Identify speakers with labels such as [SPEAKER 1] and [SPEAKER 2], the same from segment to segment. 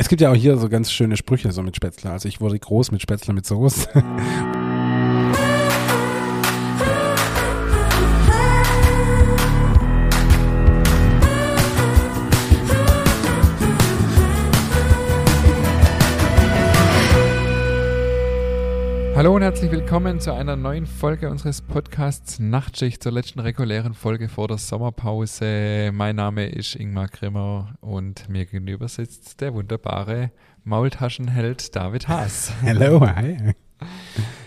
[SPEAKER 1] Es gibt ja auch hier so ganz schöne Sprüche so mit Spätzle. Also ich wurde groß mit Spätzle mit Soße.
[SPEAKER 2] Hallo und herzlich willkommen zu einer neuen Folge unseres Podcasts Nachtschicht zur letzten regulären Folge vor der Sommerpause. Mein Name ist Ingmar Grimmer und mir gegenüber sitzt der wunderbare Maultaschenheld David Haas.
[SPEAKER 1] Hallo, hi.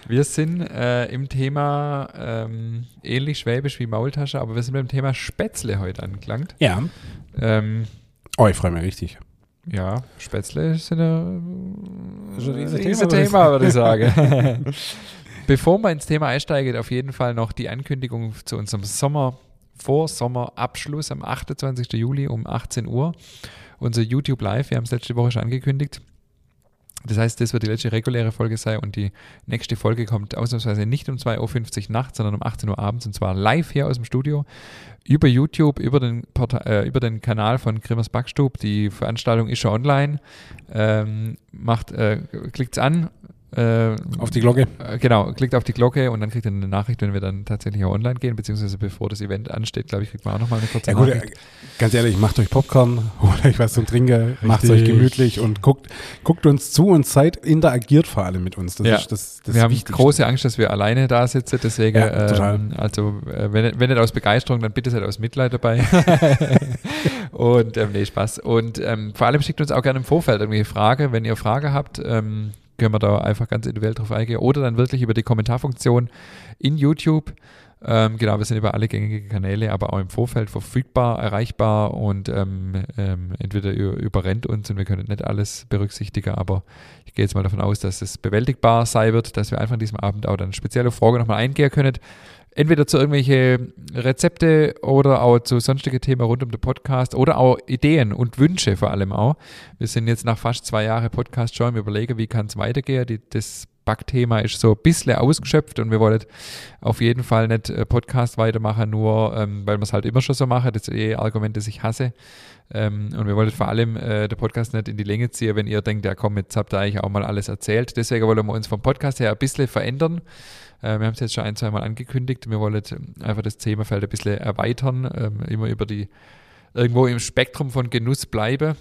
[SPEAKER 2] Wir sind äh, im Thema ähm, ähnlich schwäbisch wie Maultasche, aber wir sind beim Thema Spätzle heute angelangt.
[SPEAKER 1] Ja.
[SPEAKER 2] Ähm,
[SPEAKER 1] oh, ich freue mich richtig.
[SPEAKER 2] Ja, Spätzle sind ja
[SPEAKER 1] So ein riesen
[SPEAKER 2] riesen
[SPEAKER 1] Thema,
[SPEAKER 2] Thema, würde ich sagen. Bevor wir ins Thema einsteigen, auf jeden Fall noch die Ankündigung zu unserem Sommer, Vorsommerabschluss am 28. Juli um 18 Uhr. Unser YouTube Live, wir haben es letzte Woche schon angekündigt. Das heißt, das wird die letzte reguläre Folge sein und die nächste Folge kommt ausnahmsweise nicht um 2.50 Uhr nachts, sondern um 18 Uhr abends und zwar live hier aus dem Studio über YouTube, über den, Porta äh, über den Kanal von Grimmers Backstub. Die Veranstaltung ist schon online. Ähm, macht, äh, klickt's an. Äh,
[SPEAKER 1] Auf die Glocke.
[SPEAKER 2] äh, Genau, klickt auf die Glocke und dann kriegt ihr eine Nachricht, wenn wir dann tatsächlich auch online gehen, beziehungsweise bevor das Event ansteht, glaube ich, kriegt man auch nochmal eine kurze
[SPEAKER 1] Ja gut, äh,
[SPEAKER 2] Nachricht.
[SPEAKER 1] ganz ehrlich, macht euch Popcorn, holt euch was zum Trinken, macht euch gemütlich und guckt, guckt uns zu und seid, interagiert vor allem mit uns. Das
[SPEAKER 2] Ja.
[SPEAKER 1] ist das, das
[SPEAKER 2] wir haben
[SPEAKER 1] Wichtigste.
[SPEAKER 2] große Angst, dass wir alleine da sitzen, deswegen,
[SPEAKER 1] Ja,
[SPEAKER 2] ähm, also äh, wenn, wenn nicht aus Begeisterung, dann bitte seid aus Mitleid dabei. und ähm, nee, Spaß. Und ähm, vor allem schickt uns auch gerne im Vorfeld irgendwelche Frage. Wenn ihr Frage habt, ähm, können wir da einfach ganz individuell drauf eingehen. Oder dann wirklich über die Kommentarfunktion in YouTube. Ähm, genau, wir sind über alle gängigen Kanäle, aber auch im Vorfeld verfügbar, erreichbar und ähm, ähm, entweder überrennt uns und wir können nicht alles berücksichtigen, aber ich gehe jetzt mal davon aus, dass es bewältigbar sein wird, dass wir einfach an diesem Abend auch dann spezielle Fragen nochmal eingehen können. Entweder zu irgendwelche Rezepte oder auch zu sonstige Themen rund um den Podcast oder auch Ideen und Wünsche vor allem auch. Wir sind jetzt nach fast zwei Jahren Podcast schon im Überlegen, wie kann es weitergehen. Die, das Backthema ist so ein bisschen ausgeschöpft und wir wollen auf jeden Fall nicht äh, Podcast weitermachen, nur ähm, weil wir es halt immer schon so machen. Das ist eh Argument, das ich hasse. Ähm, und wir wollen vor allem äh, den Podcast nicht in die Länge ziehen, wenn ihr denkt, ja komm, jetzt habt ihr eigentlich auch mal alles erzählt. Deswegen wollen wir uns vom Podcast her ein bisschen verändern. Äh, wir haben es jetzt schon ein, zwei Mal angekündigt. Wir wollen ähm, einfach das Themafeld ein bisschen erweitern, ähm, immer über die irgendwo im Spektrum von Genuss bleiben.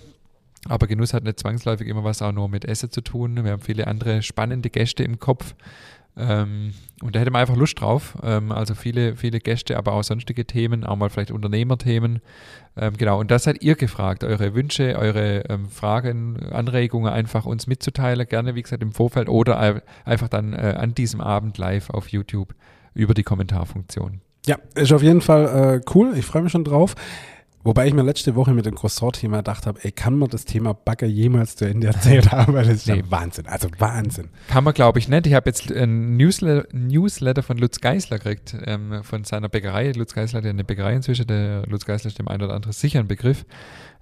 [SPEAKER 2] Aber Genuss hat nicht zwangsläufig immer was auch nur mit Essen zu tun. Wir haben viele andere spannende Gäste im Kopf. Ähm, und da hätte man einfach Lust drauf. Ähm, also viele, viele Gäste, aber auch sonstige Themen, auch mal vielleicht Unternehmerthemen. Ähm, genau, und das seid ihr gefragt, eure Wünsche, eure ähm, Fragen, Anregungen einfach uns mitzuteilen, gerne wie gesagt im Vorfeld oder ein- einfach dann äh, an diesem Abend live auf YouTube über die Kommentarfunktion.
[SPEAKER 1] Ja, ist auf jeden Fall äh, cool. Ich freue mich schon drauf. Wobei ich mir letzte Woche mit dem Croissant-Thema gedacht habe, ey, kann man das Thema Bagger jemals zu Ende erzählt haben? Weil das ist
[SPEAKER 2] Nee.
[SPEAKER 1] ja Wahnsinn. Also Wahnsinn.
[SPEAKER 2] Kann man, glaube ich, nicht. Ich habe jetzt ein Newsletter, Newsletter von Lutz Geisler gekriegt, ähm, von seiner Bäckerei. Lutz Geisler hat ja eine Bäckerei inzwischen. Der Lutz Geisler ist dem einen oder anderen sicher ein Begriff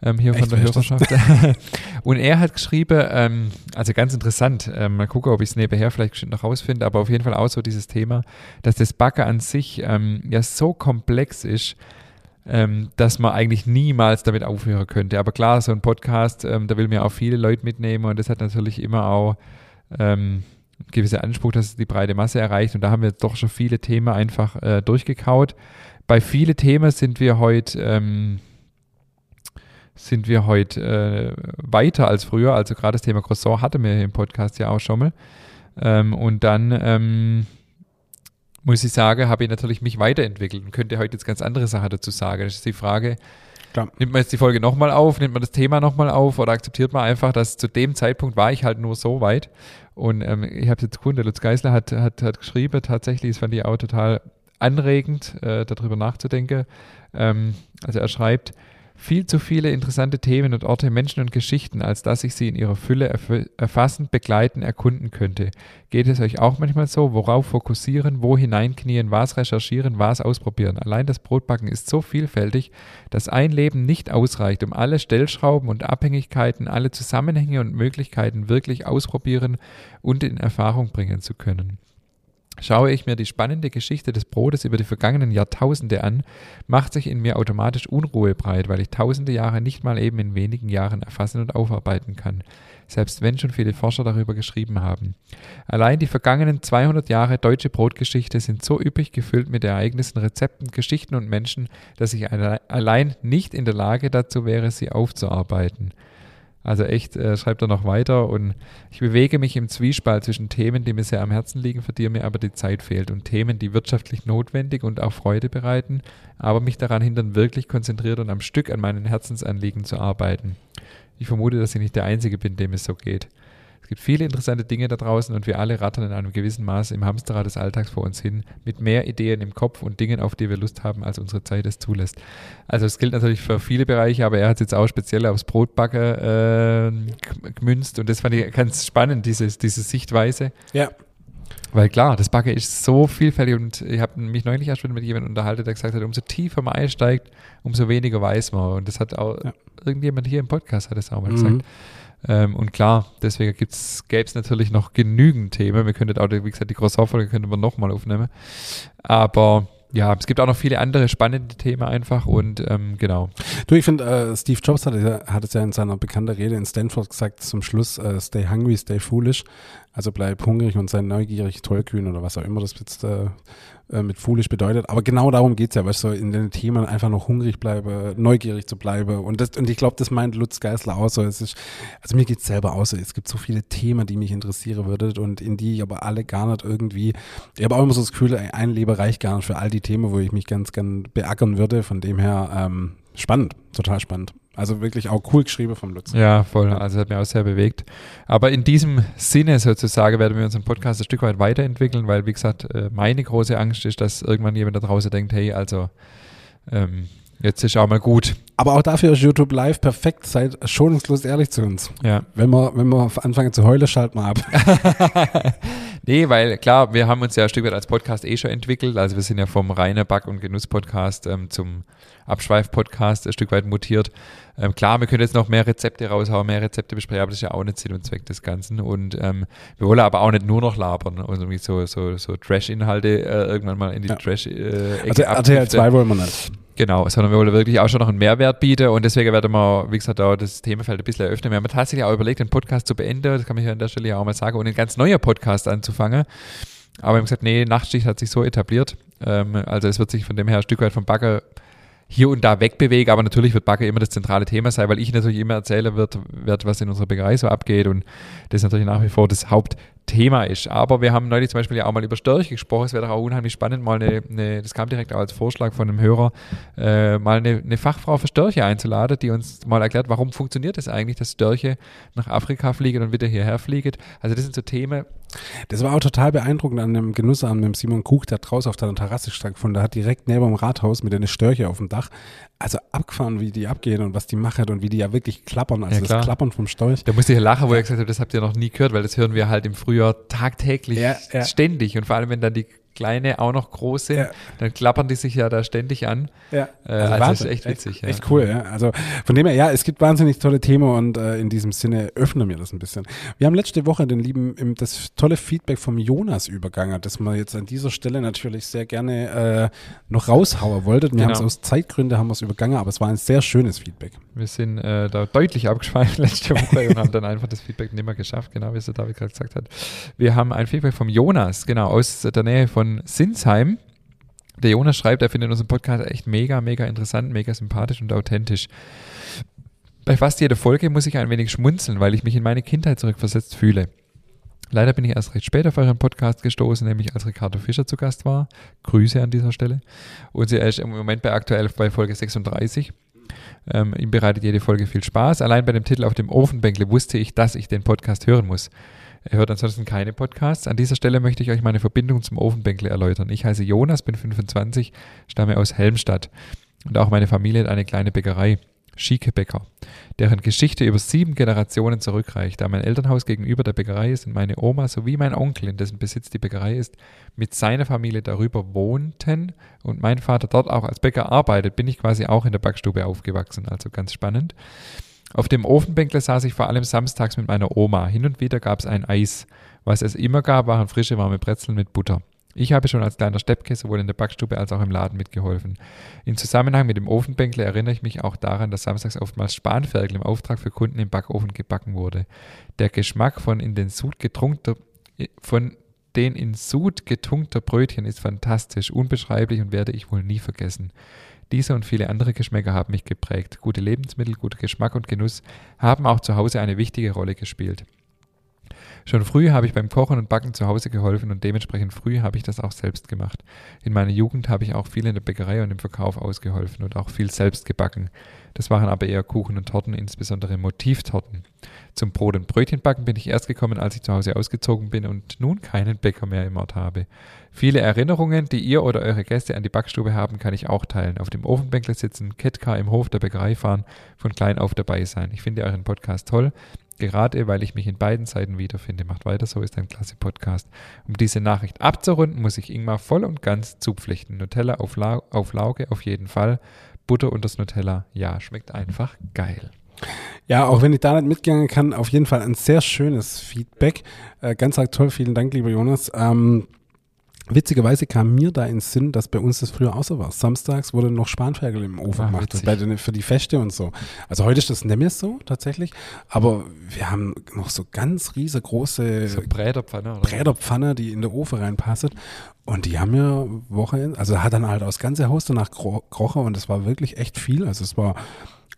[SPEAKER 2] ähm, hier
[SPEAKER 1] Echt,
[SPEAKER 2] von der? Hörerschaft. Und er hat geschrieben, ähm, also ganz interessant, ähm, mal gucken, ob ich es nebenher vielleicht noch rausfinde, aber auf jeden Fall auch so dieses Thema, dass das Backer an sich ähm, ja so komplex ist, ähm, dass man eigentlich niemals damit aufhören könnte. Aber klar, so ein Podcast, ähm, da will ja auch viele Leute mitnehmen und das hat natürlich immer auch ähm, einen gewissen Anspruch, dass es die breite Masse erreicht. Und da haben wir doch schon viele Themen einfach äh, durchgekaut. Bei vielen Themen sind wir heute ähm, sind wir heute äh, weiter als früher. Also gerade das Thema Croissant hatten wir im Podcast ja auch schon mal. Ähm, und dann ähm, muss ich sagen, habe ich natürlich mich weiterentwickelt und könnte heute jetzt ganz andere Sachen dazu sagen. Das ist die Frage,
[SPEAKER 1] Klar.
[SPEAKER 2] nimmt man jetzt die Folge nochmal auf, nimmt man das Thema nochmal auf oder akzeptiert man einfach, dass zu dem Zeitpunkt war ich halt nur so weit. Und ähm, ich habe jetzt gefunden, der Lutz Geisler hat, hat, hat geschrieben, tatsächlich, das fand ich auch total anregend, äh, darüber nachzudenken. Ähm, also er schreibt, viel zu viele interessante Themen und Orte, Menschen und Geschichten, als dass ich sie in ihrer Fülle erf erfassen, begleiten, erkunden könnte. Geht es euch auch manchmal so? Worauf fokussieren, wo hineinknien, was recherchieren, was ausprobieren? Allein das Brotbacken ist so vielfältig, dass ein Leben nicht ausreicht, um alle Stellschrauben und Abhängigkeiten, alle Zusammenhänge und Möglichkeiten wirklich ausprobieren und in Erfahrung bringen zu können. Schaue ich mir die spannende Geschichte des Brotes über die vergangenen Jahrtausende an, macht sich in mir automatisch Unruhe breit, weil ich tausende Jahre nicht mal eben in wenigen Jahren erfassen und aufarbeiten kann, selbst wenn schon viele Forscher darüber geschrieben haben. Allein die vergangenen 200 Jahre deutsche Brotgeschichte sind so üppig gefüllt mit Ereignissen, Rezepten, Geschichten und Menschen, dass ich allein nicht in der Lage dazu wäre, sie aufzuarbeiten. Also echt, äh, schreibt er noch weiter und ich bewege mich im Zwiespalt zwischen Themen, die mir sehr am Herzen liegen, für die mir aber die Zeit fehlt und Themen, die wirtschaftlich notwendig und auch Freude bereiten, aber mich daran hindern, wirklich konzentriert und am Stück an meinen Herzensanliegen zu arbeiten. Ich vermute, dass ich nicht der Einzige bin, dem es so geht gibt viele interessante Dinge da draußen und wir alle rattern in einem gewissen Maße im Hamsterrad des Alltags vor uns hin, mit mehr Ideen im Kopf und Dingen, auf die wir Lust haben, als unsere Zeit es zulässt. Also es gilt natürlich für viele Bereiche, aber er hat es jetzt auch speziell aufs Brotbacker äh, gemünzt und das fand ich ganz spannend, diese, diese Sichtweise.
[SPEAKER 1] Ja.
[SPEAKER 2] Weil klar, das Backen ist so vielfältig und ich habe mich neulich erst mit jemandem unterhalten, der gesagt hat, umso tiefer man einsteigt, umso weniger weiß man. Und das hat auch ja. irgendjemand hier im Podcast hat das auch mal mhm. gesagt. Ähm, und klar, deswegen gäbe es natürlich noch genügend Themen. Wir könnten auch, wie gesagt, die Croissant-Folge könnten wir nochmal aufnehmen. Aber ja, es gibt auch noch viele andere spannende Themen einfach und ähm, genau.
[SPEAKER 1] Du, ich finde, äh, Steve Jobs hat, hat, es ja in seiner bekannten Rede in Stanford gesagt zum Schluss, äh, stay hungry, stay foolish. Also bleib hungrig und sei neugierig, tollkühn oder was auch immer das jetzt äh, äh, mit foolish bedeutet. Aber genau darum geht's ja, weißt du, in den Themen einfach noch hungrig bleibe, neugierig zu bleiben. Und, das, und ich glaube, das meint Lutz Geisler auch so. Es ist, also mir geht's selber auch so. Es gibt so viele Themen, die mich interessieren würden und in die ich aber alle gar nicht irgendwie, ich habe auch immer so das Gefühl, ein Leben reicht gar nicht für all die Themen, wo ich mich ganz gern beackern würde. Von dem her, ähm, spannend, total spannend. Also wirklich auch cool geschrieben vom Lutz.
[SPEAKER 2] Ja, voll. Also hat mich auch sehr bewegt. Aber in diesem Sinne sozusagen werden wir unseren Podcast ein Stück weit weiterentwickeln, weil, wie gesagt, äh, meine große Angst ist, dass irgendwann jemand da draußen denkt, hey, also ähm, jetzt ist auch mal gut.
[SPEAKER 1] Aber auch dafür ist YouTube Live perfekt. Seid schonungslos ehrlich zu uns.
[SPEAKER 2] Ja.
[SPEAKER 1] Wenn wir, wenn wir anfangen zu heulen, schalten wir ab.
[SPEAKER 2] nee, weil klar, wir haben uns ja ein Stück weit als Podcast eh schon entwickelt. Also wir sind ja vom reinen Back- und Genuss-Podcast ähm, zum Abschweif-Podcast ein Stück weit mutiert. Ähm, klar, wir können jetzt noch mehr Rezepte raushauen, mehr Rezepte besprechen, aber das ist ja auch nicht Sinn und Zweck des Ganzen. Und ähm, wir wollen aber auch nicht nur noch labern und irgendwie so, so, so Trash-Inhalte äh, irgendwann mal in die ja. Trash-Ecke
[SPEAKER 1] äh, Also RTL 2 wollen wir nicht.
[SPEAKER 2] Genau, sondern wir wollen wirklich auch schon noch einen Mehrwert bieten und deswegen werden wir, wie gesagt, auch das Themenfeld ein bisschen eröffnen. Wir haben tatsächlich auch überlegt, den Podcast zu beenden, das kann ich an der Stelle auch mal sagen, und einen ganz neuer Podcast anzufangen. Aber wir haben gesagt, nee, Nachtschicht hat sich so etabliert. Ähm, also es wird sich von dem her ein Stück weit vom Bagger hier und da wegbewege, aber natürlich wird Bagger immer das zentrale Thema sein, weil ich natürlich immer erzählen wird, wird was in unserer Bäckerei so abgeht und das ist natürlich nach wie vor das Hauptthema ist. Aber wir haben neulich zum Beispiel ja auch mal über Störche gesprochen. Es wäre doch auch unheimlich spannend, mal eine, eine, das kam direkt auch als Vorschlag von einem Hörer, äh, mal eine, eine, Fachfrau für Störche einzuladen, die uns mal erklärt, warum funktioniert es das eigentlich, dass Störche nach Afrika fliegen und wieder hierher fliegen. Also das sind so Themen,
[SPEAKER 1] das war auch total beeindruckend an dem Genussabend mit Simon Kuch, der draußen auf der Terrasse stattgefunden Der hat direkt neben dem Rathaus mit einer Störche auf dem Dach. Also abgefahren, wie die abgehen und was die machen und wie die ja wirklich klappern. Also ja, das Klappern vom Storch.
[SPEAKER 2] Da musste ich ja lachen, wo er gesagt hat, das habt ihr noch nie gehört, weil das hören wir halt im Frühjahr tagtäglich ja, ja. ständig. Und vor allem, wenn dann die kleine auch noch groß sind, ja. dann klappern die sich ja da ständig an.
[SPEAKER 1] Ja.
[SPEAKER 2] Äh, also, also das ist echt witzig.
[SPEAKER 1] Echt, ja. echt cool, ja. Also von dem her, ja, es gibt wahnsinnig tolle Themen und äh, in diesem Sinne öffnen wir das ein bisschen. Wir haben letzte Woche den lieben, das tolle Feedback vom Jonas übergangen, das man jetzt an dieser Stelle natürlich sehr gerne äh, noch raushauen wollten. Wir genau. haben es aus Zeitgründen haben wir es übergangen, aber es war ein sehr schönes Feedback.
[SPEAKER 2] Wir sind äh, da deutlich abgeschweift letzte Woche und haben dann einfach das Feedback nicht mehr geschafft, genau wie es der David gerade gesagt hat. Wir haben ein Feedback vom Jonas, genau, aus der Nähe von von Sinsheim. Der Jonas schreibt, er findet unseren Podcast echt mega, mega interessant, mega sympathisch und authentisch. Bei fast jeder Folge muss ich ein wenig schmunzeln, weil ich mich in meine Kindheit zurückversetzt fühle. Leider bin ich erst recht spät auf euren Podcast gestoßen, nämlich als Ricardo Fischer zu Gast war. Grüße an dieser Stelle. Und er ist im Moment bei aktuell bei Folge 36. Ähm, ihm bereitet jede Folge viel Spaß. Allein bei dem Titel auf dem Ofenbänkle wusste ich, dass ich den Podcast hören muss. Er hört ansonsten keine Podcasts. An dieser Stelle möchte ich euch meine Verbindung zum Ofenbänkle erläutern. Ich heiße Jonas, bin 25, stamme aus Helmstadt und auch meine Familie hat eine kleine Bäckerei. Schieke Bäcker, deren Geschichte über sieben Generationen zurückreicht. Da mein Elternhaus gegenüber der Bäckerei ist und meine Oma sowie mein Onkel, in dessen Besitz die Bäckerei ist, mit seiner Familie darüber wohnten und mein Vater dort auch als Bäcker arbeitet, bin ich quasi auch in der Backstube aufgewachsen. Also ganz spannend. Auf dem Ofenbänkle saß ich vor allem samstags mit meiner Oma. Hin und wieder gab es ein Eis. Was es immer gab, waren frische warme Brezeln mit Butter. Ich habe schon als kleiner Steppke sowohl in der Backstube als auch im Laden mitgeholfen. In Zusammenhang mit dem Ofenbänkle erinnere ich mich auch daran, dass samstags oftmals Spanferkel im Auftrag für Kunden im Backofen gebacken wurde. Der Geschmack von in den Sud getrunkener, von den in Sud getunkter Brötchen ist fantastisch, unbeschreiblich und werde ich wohl nie vergessen. Diese und viele andere Geschmäcker haben mich geprägt. Gute Lebensmittel, guter Geschmack und Genuss haben auch zu Hause eine wichtige Rolle gespielt. Schon früh habe ich beim Kochen und Backen zu Hause geholfen und dementsprechend früh habe ich das auch selbst gemacht. In meiner Jugend habe ich auch viel in der Bäckerei und im Verkauf ausgeholfen und auch viel selbst gebacken. Das waren aber eher Kuchen und Torten, insbesondere Motivtorten. Zum Brot- und Brötchenbacken bin ich erst gekommen, als ich zu Hause ausgezogen bin und nun keinen Bäcker mehr im Ort habe. Viele Erinnerungen, die ihr oder eure Gäste an die Backstube haben, kann ich auch teilen. Auf dem Ofenbänkler sitzen, Kettcar im Hof der Bäckerei fahren, von klein auf dabei sein. Ich finde euren Podcast toll. Gerade weil ich mich in beiden Seiten wiederfinde. Macht weiter so, ist ein klasse Podcast. Um diese Nachricht abzurunden, muss ich Ingmar voll und ganz zupflichten. Nutella auf, La auf Lauge auf jeden Fall. Butter und das Nutella, ja, schmeckt einfach geil.
[SPEAKER 1] Ja, auch wenn ich da nicht mitgegangen kann, auf jeden Fall ein sehr schönes Feedback. Äh, ganz toll, vielen Dank, lieber Jonas. Ähm, Witzigerweise kam mir da ins Sinn, dass bei uns das früher auch so war. Samstags wurde noch Spanferkel im Ofen Ach, gemacht, bei den, für die Feste und so. Also heute ist das nicht mehr so tatsächlich, aber wir haben noch so ganz riesengroße
[SPEAKER 2] so Bräderpfanne,
[SPEAKER 1] oder? Bräderpfanne, die in den Ofen reinpasst. Und die haben ja Wochenende, also hat dann halt aus ganze Haus danach gekrochen und das war wirklich echt viel. Also es war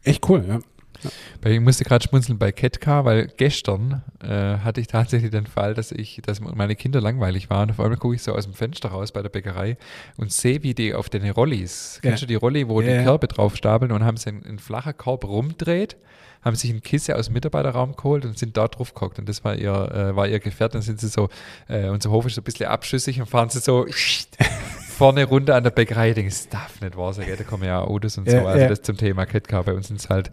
[SPEAKER 1] echt cool, ja.
[SPEAKER 2] Ja. Ich musste gerade schmunzeln bei Ketka, weil gestern äh, hatte ich tatsächlich den Fall, dass ich, dass meine Kinder langweilig waren. Auf einmal gucke ich so aus dem Fenster raus bei der Bäckerei und sehe, wie die auf den Rollis, ja. kennst du die Rolli, wo ja, die Körbe drauf stapeln und haben sie einen, einen flachen Korb rumdreht haben sich ein Kissen aus dem Mitarbeiterraum geholt und sind da drauf geguckt. Und das war ihr, äh, war ihr Gefährt. Dann sind sie so, äh, unser Hof ist so ein bisschen abschüssig und fahren sie so vorne runter an der Bäckerei. Ich denke, das darf nicht wahr sein. Da kommen ja Autos und so. Ja, also ja. das zum Thema Ketka. Bei uns sind es halt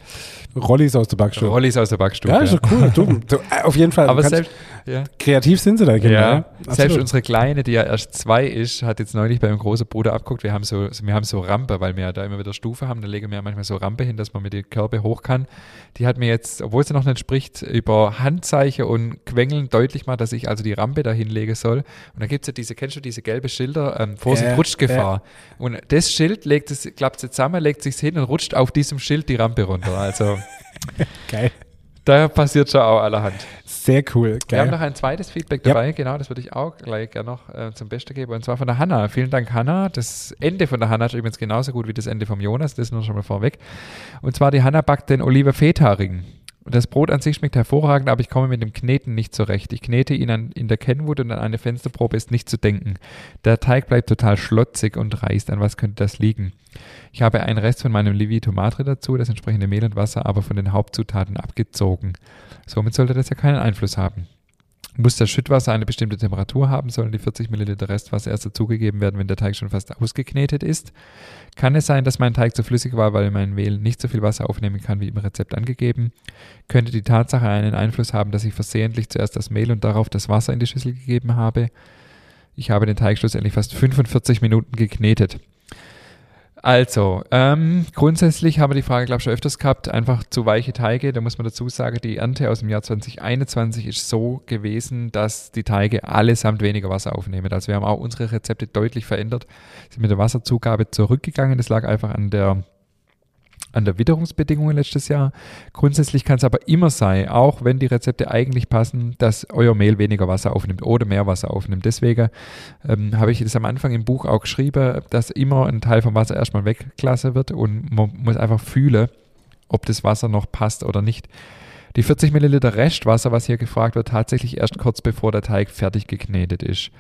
[SPEAKER 1] Rollis aus der Backstube.
[SPEAKER 2] Rollis aus der Backstube.
[SPEAKER 1] Ja, ist doch cool. Du, du, äh, auf jeden Fall.
[SPEAKER 2] Aber selbst, ja.
[SPEAKER 1] kreativ sind sie da,
[SPEAKER 2] genau. Ja, selbst unsere Kleine, die ja erst zwei ist, hat jetzt neulich beim großen Bruder abguckt. Wir haben so, wir haben so Rampe, weil wir ja da immer wieder Stufe haben. Da legen wir ja manchmal so Rampe hin, dass man mit den Körbe hoch kann. Die hat mir jetzt, obwohl sie noch nicht spricht, über Handzeichen und Quengeln deutlich mal, dass ich also die Rampe da hinlegen soll. Und da gibt es ja diese, kennst du diese gelbe Schilder, ähm, Vorsicht, äh, Rutschgefahr. Äh. Und das Schild legt es, klappt zusammen, legt sich hin und rutscht auf diesem Schild die Rampe runter. Also
[SPEAKER 1] Geil.
[SPEAKER 2] Da passiert schon auch allerhand.
[SPEAKER 1] Sehr cool. Geil.
[SPEAKER 2] Wir haben noch ein zweites Feedback dabei, ja. genau, das würde ich auch gleich gerne noch äh, zum Besten geben. Und zwar von der Hanna. Vielen Dank, Hanna. Das Ende von der Hanna ist übrigens genauso gut wie das Ende vom Jonas, das nur schon mal vorweg. Und zwar die Hanna backt den Oliver Feta-Ring. Das Brot an sich schmeckt hervorragend, aber ich komme mit dem Kneten nicht zurecht. Ich knete ihn an, in der Kenwood und an eine Fensterprobe ist nicht zu denken. Der Teig bleibt total schlotzig und reißt. An was könnte das liegen? Ich habe einen Rest von meinem Livi Tomate dazu, das entsprechende Mehl und Wasser aber von den Hauptzutaten abgezogen. Somit sollte das ja keinen Einfluss haben. Muss das Schüttwasser eine bestimmte Temperatur haben, sollen die 40 Milliliter Restwasser erst dazugegeben werden, wenn der Teig schon fast ausgeknetet ist. Kann es sein, dass mein Teig zu flüssig war, weil mein Mehl nicht so viel Wasser aufnehmen kann, wie im Rezept angegeben? Könnte die Tatsache einen Einfluss haben, dass ich versehentlich zuerst das Mehl und darauf das Wasser in die Schüssel gegeben habe? Ich habe den Teig schlussendlich fast 45 Minuten geknetet. Also, ähm, grundsätzlich haben wir die Frage, glaube ich, schon öfters gehabt, einfach zu weiche Teige. Da muss man dazu sagen, die Ernte aus dem Jahr 2021 ist so gewesen, dass die Teige allesamt weniger Wasser aufnehmen. Also wir haben auch unsere Rezepte deutlich verändert, sind mit der Wasserzugabe zurückgegangen. Das lag einfach an der an der Witterungsbedingungen letztes Jahr. Grundsätzlich kann es aber immer sein, auch wenn die Rezepte eigentlich passen, dass euer Mehl weniger Wasser aufnimmt oder mehr Wasser aufnimmt. Deswegen ähm, habe ich das am Anfang im Buch auch geschrieben, dass immer ein Teil vom Wasser erstmal weggelassen wird und man muss einfach fühlen, ob das Wasser noch passt oder nicht. Die 40 Milliliter Restwasser, was hier gefragt wird, tatsächlich erst kurz bevor der Teig fertig geknetet ist.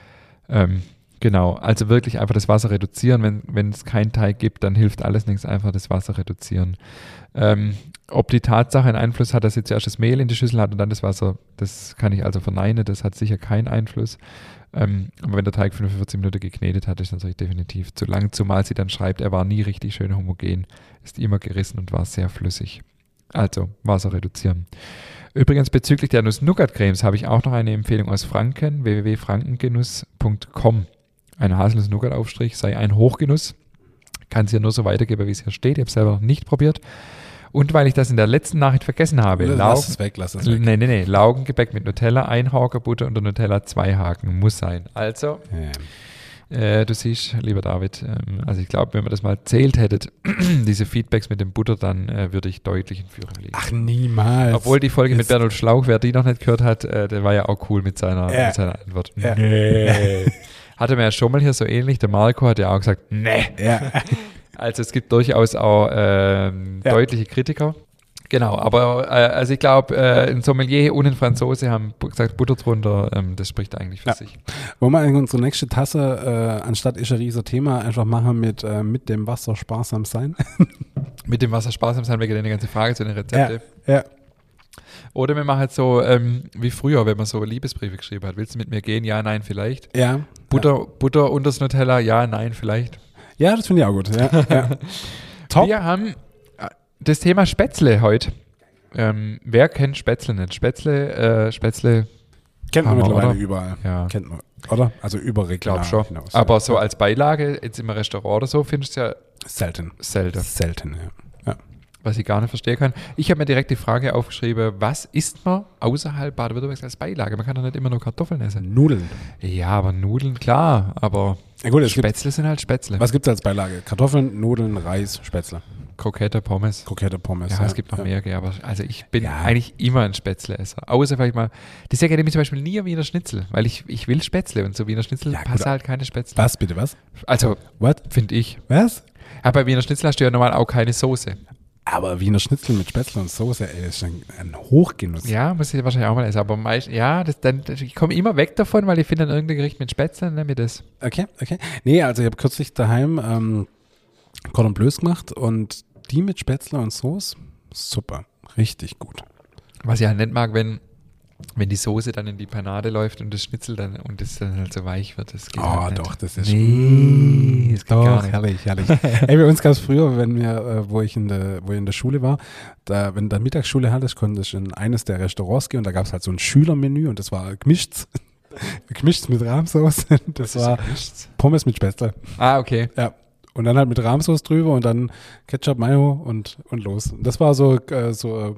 [SPEAKER 2] Ähm, Genau, also wirklich einfach das Wasser reduzieren. Wenn, wenn es keinen Teig gibt, dann hilft alles nichts, einfach das Wasser reduzieren. Ähm, ob die Tatsache einen Einfluss hat, dass sie zuerst das Mehl in die Schüssel hat und dann das Wasser, das kann ich also verneinen, das hat sicher keinen Einfluss. Ähm, aber wenn der Teig 45 Minuten geknetet hat, ist natürlich definitiv zu lang, zumal sie dann schreibt, er war nie richtig schön homogen, ist immer gerissen und war sehr flüssig. Also Wasser reduzieren. Übrigens bezüglich der Nuss-Nougat-Cremes habe ich auch noch eine Empfehlung aus Franken, www.frankengenuss.com. Ein Haselnuss-Nougat-Aufstrich sei ein Hochgenuss. Kann es ja nur so weitergeben, wie es hier steht. Ich habe es selber noch nicht probiert. Und weil ich das in der letzten Nachricht vergessen habe.
[SPEAKER 1] Lass Laugen, es weg, lass es weg.
[SPEAKER 2] Nee, nee, nee. Laugengebäck mit Nutella, ein Haken Butter und Nutella zwei Haken. Muss sein. Also, ja. Äh, du siehst, lieber David, ähm, also ich glaube, wenn wir das mal zählt hättet, diese Feedbacks mit dem Butter, dann äh, würde ich deutlich in Führung liegen.
[SPEAKER 1] Ach, niemals.
[SPEAKER 2] Obwohl die Folge mit
[SPEAKER 1] Jetzt-
[SPEAKER 2] Bertolt Schlauch, wer die noch nicht gehört hat, äh, der war ja auch cool mit seiner,
[SPEAKER 1] Ja.
[SPEAKER 2] mit seiner Antwort.
[SPEAKER 1] Ja.
[SPEAKER 2] Nee. Hatte mir ja schon mal hier so ähnlich, der Marco hat ja auch gesagt, nee.
[SPEAKER 1] Ja.
[SPEAKER 2] Also es gibt durchaus auch ähm,
[SPEAKER 1] Ja.
[SPEAKER 2] deutliche Kritiker. Genau, aber äh, also ich glaube, äh, ein Sommelier und ein Franzose haben gesagt, Butter drunter, ähm, das spricht eigentlich für
[SPEAKER 1] Ja.
[SPEAKER 2] sich.
[SPEAKER 1] Wollen wir unsere nächste Tasse, äh, anstatt Ischerieser Thema, einfach machen mit, äh, mit dem Wasser sparsam sein?
[SPEAKER 2] Mit dem Wasser sparsam sein, wir gehen eine ganze Frage zu den Rezepten.
[SPEAKER 1] ja.
[SPEAKER 2] Oder wir machen so ähm, wie früher, wenn man so Liebesbriefe geschrieben hat. Willst du mit mir gehen? Ja, nein, vielleicht.
[SPEAKER 1] Ja.
[SPEAKER 2] Butter, Butter unters Nutella? Ja, nein, vielleicht.
[SPEAKER 1] Ja, das finde ich auch gut. Ja. ja. Top.
[SPEAKER 2] Wir haben äh, das Thema Spätzle heute. Ähm, wer kennt Spätzle nicht? Spätzle, äh, Spätzle,
[SPEAKER 1] Kennt man mittlerweile
[SPEAKER 2] oder?
[SPEAKER 1] überall.
[SPEAKER 2] ja,
[SPEAKER 1] Kennt man, oder? Also überregional
[SPEAKER 2] glaub schon.
[SPEAKER 1] hinaus.
[SPEAKER 2] Aber so als Beilage, jetzt im Restaurant oder so, findest du ja
[SPEAKER 1] Selten.
[SPEAKER 2] selten.
[SPEAKER 1] Selten, ja. Ja.
[SPEAKER 2] Was ich gar nicht verstehen kann. Ich habe mir direkt die Frage aufgeschrieben, was isst man außerhalb Baden-Württembergs als Beilage? Man kann doch nicht immer nur Kartoffeln essen.
[SPEAKER 1] Nudeln.
[SPEAKER 2] Ja, aber Nudeln, klar, aber
[SPEAKER 1] Ja gut,
[SPEAKER 2] Spätzle sind halt Spätzle.
[SPEAKER 1] was gibt es als Beilage? Kartoffeln, Nudeln, Reis, Spätzle,
[SPEAKER 2] Krokette, Pommes.
[SPEAKER 1] Krokette, Pommes.
[SPEAKER 2] Ja, es gibt noch
[SPEAKER 1] ja.
[SPEAKER 2] mehr, aber also ich bin
[SPEAKER 1] Ja.
[SPEAKER 2] eigentlich immer ein Spätzleesser. Außer vielleicht mal, das ja nämlich zum Beispiel nie ein Wiener Schnitzel, weil ich, ich will Spätzle und so Wiener Schnitzel
[SPEAKER 1] Ja,
[SPEAKER 2] passt halt keine Spätzle.
[SPEAKER 1] Was bitte, was?
[SPEAKER 2] Also, finde ich.
[SPEAKER 1] Was?
[SPEAKER 2] Aber bei Wiener Schnitzel hast du ja normal auch keine Soße.
[SPEAKER 1] Aber Wiener Schnitzel mit Spätzle und Soße, ey, ist ein, ein Hochgenuss.
[SPEAKER 2] Ja, muss ich wahrscheinlich auch mal essen. Aber meist, ja, das, dann, ich komme immer weg davon, weil ich finde dann irgendein Gericht mit Spätzle, nehme ich das.
[SPEAKER 1] Okay, okay. Nee, also ich habe kürzlich daheim ähm, Cordon Bleus gemacht und die mit Spätzle und Soße, super. Richtig gut.
[SPEAKER 2] Was ich halt nicht mag, wenn, wenn die Soße dann in die Panade läuft und das Schnitzel dann und das dann halt so weich wird. Das geht
[SPEAKER 1] Oh,
[SPEAKER 2] halt
[SPEAKER 1] doch, das ist
[SPEAKER 2] Nee, das geht
[SPEAKER 1] Doch, herrlich, herrlich. Ey, bei uns gab es früher, wenn wir, äh, wo ich in der, wo ich in der Schule war, da, wenn du Mittagsschule hattest, konnte ich in eines der Restaurants gehen und da gab es halt so ein Schülermenü und das war gemischt. gemischt mit Rahmsauce. Das war? Pommes mit Spätzle.
[SPEAKER 2] Ah, okay.
[SPEAKER 1] Ja. Und dann halt mit Rahmsauce drüber und dann Ketchup, Mayo und, und los. Das war so, äh, so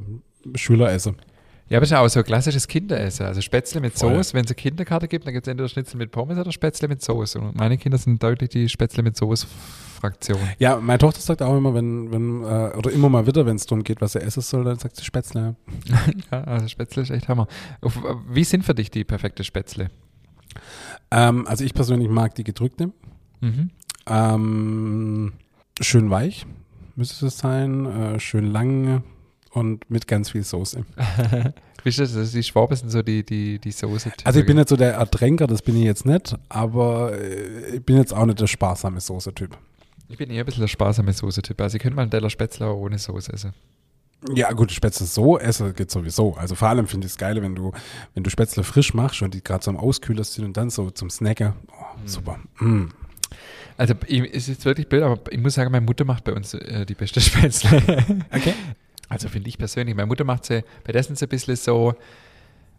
[SPEAKER 1] äh, Schüleressen.
[SPEAKER 2] Ja, aber ist ja auch so ein klassisches Kinderessen. Also Spätzle mit
[SPEAKER 1] Voll.
[SPEAKER 2] Soße. Wenn es eine Kinderkarte gibt, dann gibt es entweder Schnitzel mit Pommes oder Spätzle mit Soße. Und meine Kinder sind deutlich die Spätzle mit Soße-Fraktion.
[SPEAKER 1] Ja, meine Tochter sagt auch immer, wenn, wenn, äh, oder immer mal wieder, wenn es darum geht, was er essen soll, dann sagt sie Spätzle.
[SPEAKER 2] ja, also Spätzle ist echt Hammer. Wie sind für dich die perfekte Spätzle?
[SPEAKER 1] Ähm, also ich persönlich mag die gedrückte.
[SPEAKER 2] Mhm.
[SPEAKER 1] Ähm, schön weich müsste es sein, äh, schön lang und mit ganz viel Soße.
[SPEAKER 2] Wisst ihr, das die Schwaben sind so die, die, die Soße.
[SPEAKER 1] Also ich bin nicht so der Ertränker, das bin ich jetzt nicht, aber äh, ich bin jetzt auch nicht der sparsame Soße-Typ.
[SPEAKER 2] ich bin eher ein bisschen der sparsame Soße-Typ. Also ich könnte mal einen Teller Spätzle auch ohne Soße essen.
[SPEAKER 1] Ja, gut, Spätzle so essen geht sowieso. Also vor allem finde ich es geil, wenn du, wenn du Spätzle frisch machst und die gerade so am Auskühler sind und dann so zum Snacken. Oh, super. Mm.
[SPEAKER 2] Also ich, es ist wirklich blöd, aber ich muss sagen, meine Mutter macht bei uns äh, die beste Spätzle.
[SPEAKER 1] Okay.
[SPEAKER 2] Also finde ich persönlich. Meine Mutter macht sie, bei der sind sie ein bisschen so,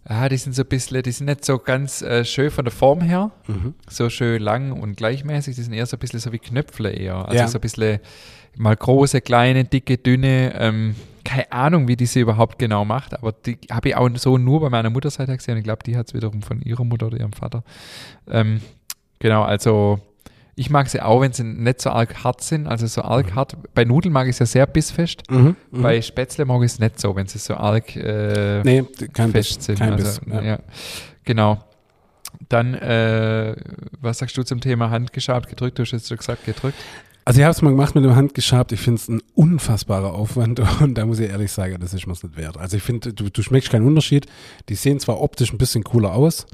[SPEAKER 2] ah, die sind so ein bisschen, die sind nicht so ganz äh, schön von der Form her,
[SPEAKER 1] Mhm.
[SPEAKER 2] so schön lang und gleichmäßig, die sind eher so ein bisschen so wie Knöpfle eher. Also
[SPEAKER 1] Ja.
[SPEAKER 2] so ein bisschen mal große, kleine, dicke, dünne, ähm, keine Ahnung, wie die sie überhaupt genau macht, aber die habe ich auch so nur bei meiner Mutterseite gesehen. Ich glaube, die hat es wiederum von ihrer Mutter oder ihrem Vater. Ähm, genau, also ich mag sie auch, wenn sie nicht so arg hart sind, also so arg hart. Bei Nudeln mag ich es ja sehr bissfest.
[SPEAKER 1] Mhm. Mhm.
[SPEAKER 2] Bei Spätzle mag ich es nicht so, wenn sie so arg äh,
[SPEAKER 1] nee, kein
[SPEAKER 2] fest
[SPEAKER 1] Biss.
[SPEAKER 2] sind.
[SPEAKER 1] Kein
[SPEAKER 2] also,
[SPEAKER 1] Biss. Ja.
[SPEAKER 2] ja. Genau. Dann, äh, was sagst du zum Thema handgeschabt, gedrückt? Du hast jetzt schon gesagt, gedrückt.
[SPEAKER 1] Also ich habe es mal gemacht mit dem Handgeschabt. Ich finde es ein unfassbarer Aufwand und da muss ich ehrlich sagen, das ist mir nicht wert. Also ich finde, du, du schmeckst keinen Unterschied. Die sehen zwar optisch ein bisschen cooler aus.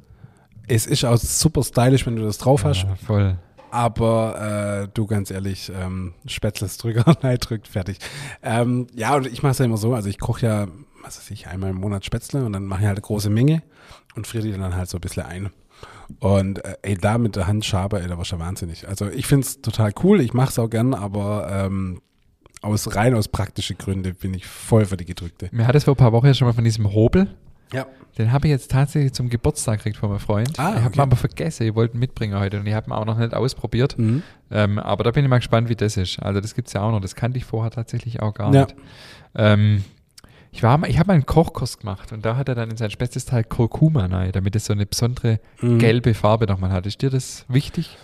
[SPEAKER 1] Es ist auch super stylisch, wenn du das drauf hast.
[SPEAKER 2] Ja, voll.
[SPEAKER 1] Aber äh, du ganz ehrlich, ähm, Spätzles Drücker, nein, drückt, fertig. Ähm, ja, und ich mache es ja immer so, also ich koche ja, was weiß ich, einmal im Monat Spätzle und dann mache ich halt eine große Menge und friere die dann halt so ein bisschen ein. Und äh, ey, da mit der Hand Schabe, ey, da war schon wahnsinnig. Also ich finde es total cool, ich mache es auch gern, aber ähm, aus rein aus praktischen Gründen bin ich voll für die gedrückte.
[SPEAKER 2] Mir hat es vor ein paar Wochen ja schon mal von diesem Hobel.
[SPEAKER 1] Ja.
[SPEAKER 2] Den habe ich jetzt tatsächlich zum Geburtstag gekriegt von meinem Freund.
[SPEAKER 1] Ah,
[SPEAKER 2] ich habe
[SPEAKER 1] okay.
[SPEAKER 2] ihn aber vergessen. Ich wollte ihn mitbringen heute und ich habe ihn auch noch nicht ausprobiert.
[SPEAKER 1] Mhm.
[SPEAKER 2] Ähm, aber da bin ich mal gespannt, wie das ist. Also das gibt es ja auch noch. Das kannte ich vorher tatsächlich auch gar
[SPEAKER 1] Ja.
[SPEAKER 2] nicht. Ähm, ich war mal, ich habe mal einen Kochkurs gemacht und da hat er dann in sein Spätzlesteil Kurkuma rein, damit es so eine besondere
[SPEAKER 1] Mhm.
[SPEAKER 2] gelbe Farbe nochmal hat. Ist dir das wichtig?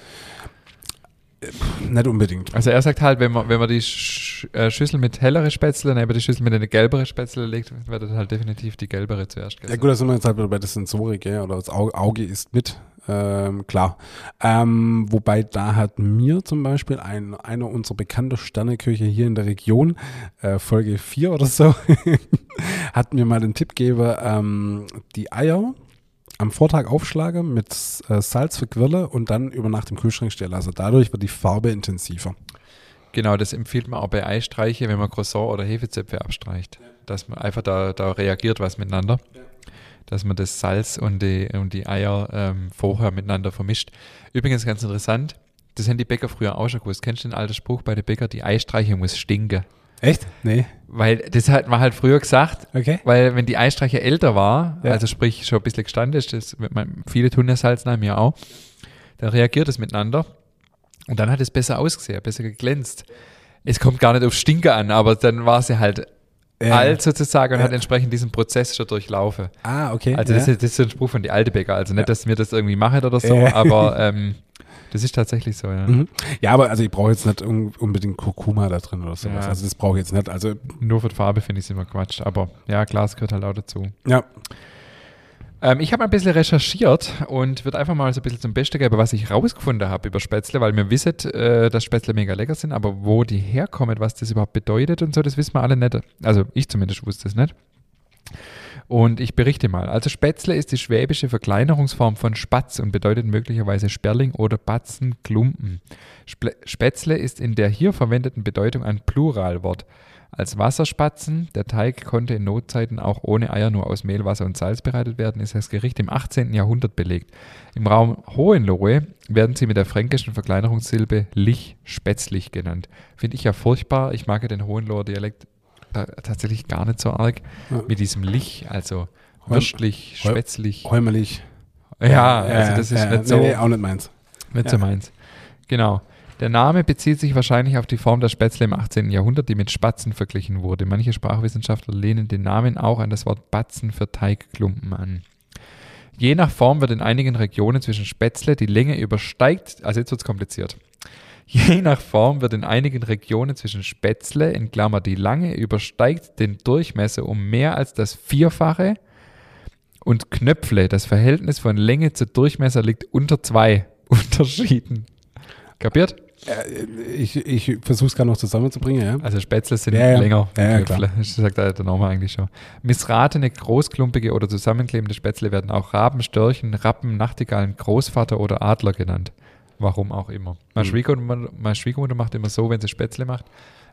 [SPEAKER 1] Nicht unbedingt.
[SPEAKER 2] Also er sagt halt, wenn man, wenn man die Sch äh, Schüssel mit hellere Spätzle neben die Schüssel mit einer gelbere Spätzle legt, wird das halt definitiv die gelbere zuerst
[SPEAKER 1] Ja gut, da sind wir jetzt halt bei der Sensorik, ja, oder das Auge, Auge ist mit, ähm, klar. Ähm, wobei da hat mir zum Beispiel ein, einer unserer bekannten Sterneköche hier in der Region, äh, Folge 4 oder so, hat mir mal den Tipp gegeben, ähm, die Eier am Vortag aufschlage, mit äh, Salz verquirle und dann über Nacht im Kühlschrank stehen lasse. Dadurch wird die Farbe intensiver.
[SPEAKER 2] Genau, das empfiehlt man auch bei Eistreiche, wenn man Croissant oder Hefezöpfe abstreicht. Dass man einfach da, da reagiert was miteinander. Dass man das Salz und die, und die Eier ähm, vorher miteinander vermischt. Übrigens ganz interessant, das haben die Bäcker früher auch schon gewusst. Kennst du den alten Spruch bei den Bäcker, die Eistreiche muss stinken?
[SPEAKER 1] Echt? Nee.
[SPEAKER 2] Weil das hat man halt früher gesagt,
[SPEAKER 1] Okay.
[SPEAKER 2] weil wenn die Eistreiche älter war,
[SPEAKER 1] Ja.
[SPEAKER 2] also sprich schon ein bisschen gestanden ist, das, man, viele tun das Salz nach mir auch, dann reagiert es miteinander und dann hat es besser ausgesehen, besser geglänzt. Es kommt gar nicht auf Stinke an, aber dann war sie halt
[SPEAKER 1] Ja.
[SPEAKER 2] alt sozusagen und
[SPEAKER 1] Ja.
[SPEAKER 2] hat entsprechend diesen Prozess schon durchlaufen.
[SPEAKER 1] Ah, okay.
[SPEAKER 2] Also
[SPEAKER 1] ja.
[SPEAKER 2] das, ist, das ist so ein Spruch von die alte Bäcker, also nicht, dass mir das irgendwie macht oder so, aber ähm, das ist tatsächlich so, ja.
[SPEAKER 1] Mhm. Ja, aber also ich brauche jetzt nicht un- unbedingt Kurkuma da drin oder sowas. Also das brauche ich jetzt nicht. Also
[SPEAKER 2] Nur für die Farbe finde ich es immer Quatsch, aber ja, klar, es gehört halt auch dazu.
[SPEAKER 1] ja,
[SPEAKER 2] Ähm, ich habe ein bisschen recherchiert und würde einfach mal so ein bisschen zum Besten geben, was ich rausgefunden habe über Spätzle, weil wir wissen, äh, dass Spätzle mega lecker sind, aber wo die herkommen, was das überhaupt bedeutet und so, das wissen wir alle nicht. Also ich zumindest wusste es nicht. Und ich berichte mal. Also Spätzle ist die schwäbische Verkleinerungsform von Spatz und bedeutet möglicherweise Sperling oder Batzenklumpen. Spätzle ist in der hier verwendeten Bedeutung ein Pluralwort. Als Wasserspatzen, der Teig konnte in Notzeiten auch ohne Eier nur aus Mehl, Wasser und Salz bereitet werden, ist das Gericht im 18. Jahrhundert belegt. Im Raum Hohenlohe werden sie mit der fränkischen Verkleinerungssilbe lich spätzlich genannt. Finde ich ja furchtbar. Ich mag ja den Hohenloher Dialekt ta- tatsächlich gar nicht so arg.
[SPEAKER 1] Ja.
[SPEAKER 2] Mit diesem lich, also würstlich,
[SPEAKER 1] Heum-
[SPEAKER 2] spätzlich.
[SPEAKER 1] Heumelig.
[SPEAKER 2] Ja, also das ist
[SPEAKER 1] ja,
[SPEAKER 2] nicht so.
[SPEAKER 1] Nee, nee, auch nicht meins.
[SPEAKER 2] Nicht
[SPEAKER 1] Ja.
[SPEAKER 2] so meins. Genau. Der Name bezieht sich wahrscheinlich auf die Form der Spätzle im 18. Jahrhundert, die mit Spatzen verglichen wurde. Manche Sprachwissenschaftler lehnen den Namen auch an das Wort Batzen für Teigklumpen an. Je nach Form wird in einigen Regionen zwischen Spätzle die Länge übersteigt, also jetzt wird es kompliziert. Je nach Form wird in einigen Regionen zwischen Spätzle, in Klammer die Lange, übersteigt den Durchmesser um mehr als das Vierfache und Knöpfle, das Verhältnis von Länge zu Durchmesser liegt unter zwei Unterschieden. Kapiert?
[SPEAKER 1] Äh, Ich, ich versuche es gerade noch zusammenzubringen, ja.
[SPEAKER 2] Also Spätzle sind
[SPEAKER 1] Ja, ja.
[SPEAKER 2] länger.
[SPEAKER 1] Ja, ja,
[SPEAKER 2] Knöpfle. Das sagt der der Name eigentlich schon. Missratene, großklumpige oder zusammenklebende Spätzle werden auch Raben, Störchen, Rappen, Nachtigallen, Großvater oder Adler genannt. Warum auch immer. Meine,
[SPEAKER 1] Mhm.
[SPEAKER 2] Schwiegermutter, meine Schwiegermutter macht immer so, wenn sie Spätzle macht.